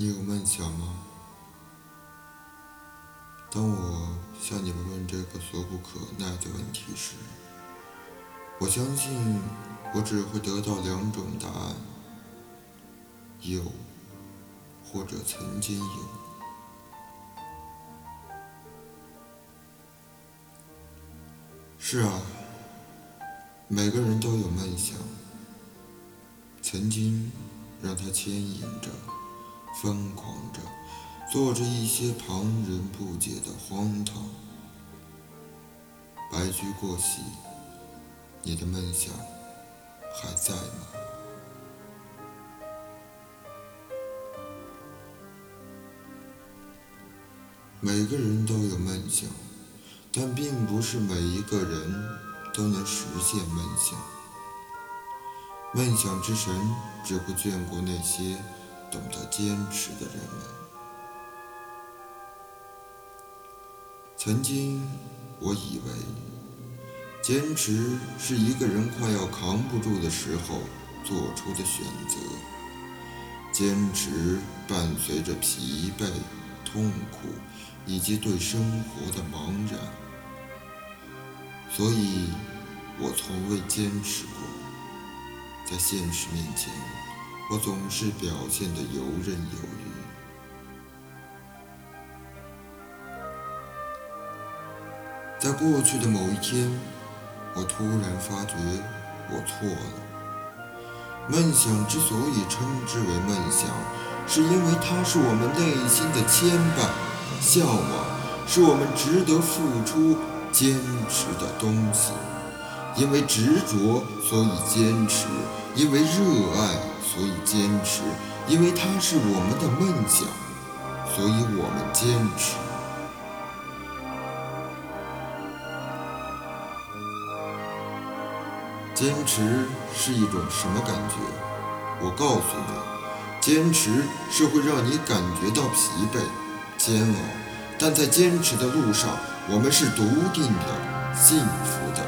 你有梦想吗？当我向你们问这个俗不可耐的问题时，我相信我只会得到两种答案：有，或者曾经有。是啊，每个人都有梦想，曾经让他牵引着、疯狂着，做着一些旁人不解的荒唐。白驹过隙，你的梦想还在吗？每个人都有梦想。但并不是每一个人都能实现梦想。梦想之神只会眷顾那些懂得坚持的人们。曾经，我以为坚持是一个人快要扛不住的时候做出的选择。坚持伴随着疲惫、痛苦以及对生活的茫然。所以，我从未坚持过。在现实面前，我总是表现得游刃有余。在过去的某一天，我突然发觉我错了。梦想之所以称之为梦想，是因为它是我们内心的牵绊、向往，是我们值得付出。坚持的东西，因为执着，所以坚持；因为热爱，所以坚持；因为它是我们的梦想，所以我们坚持。坚持是一种什么感觉？我告诉你，坚持是会让你感觉到疲惫、煎熬，但在坚持的路上。我们是笃定的、幸福的、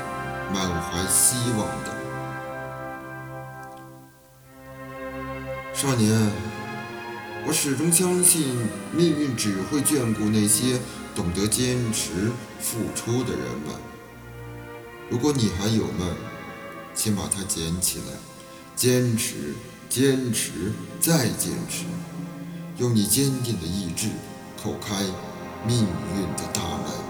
满怀希望的少年。我始终相信，命运只会眷顾那些懂得坚持、付出的人们。如果你还有梦，请把它捡起来，坚持、坚持、再坚持，用你坚定的意志叩开命运的大门。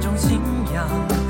种信仰。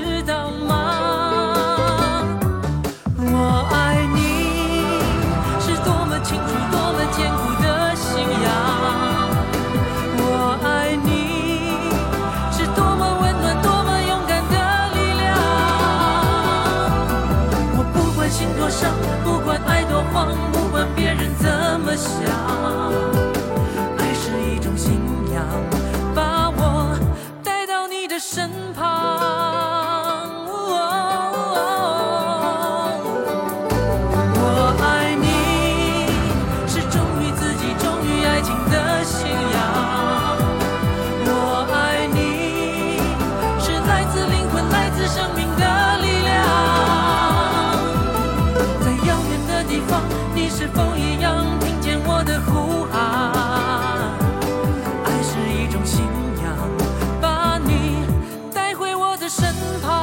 身旁。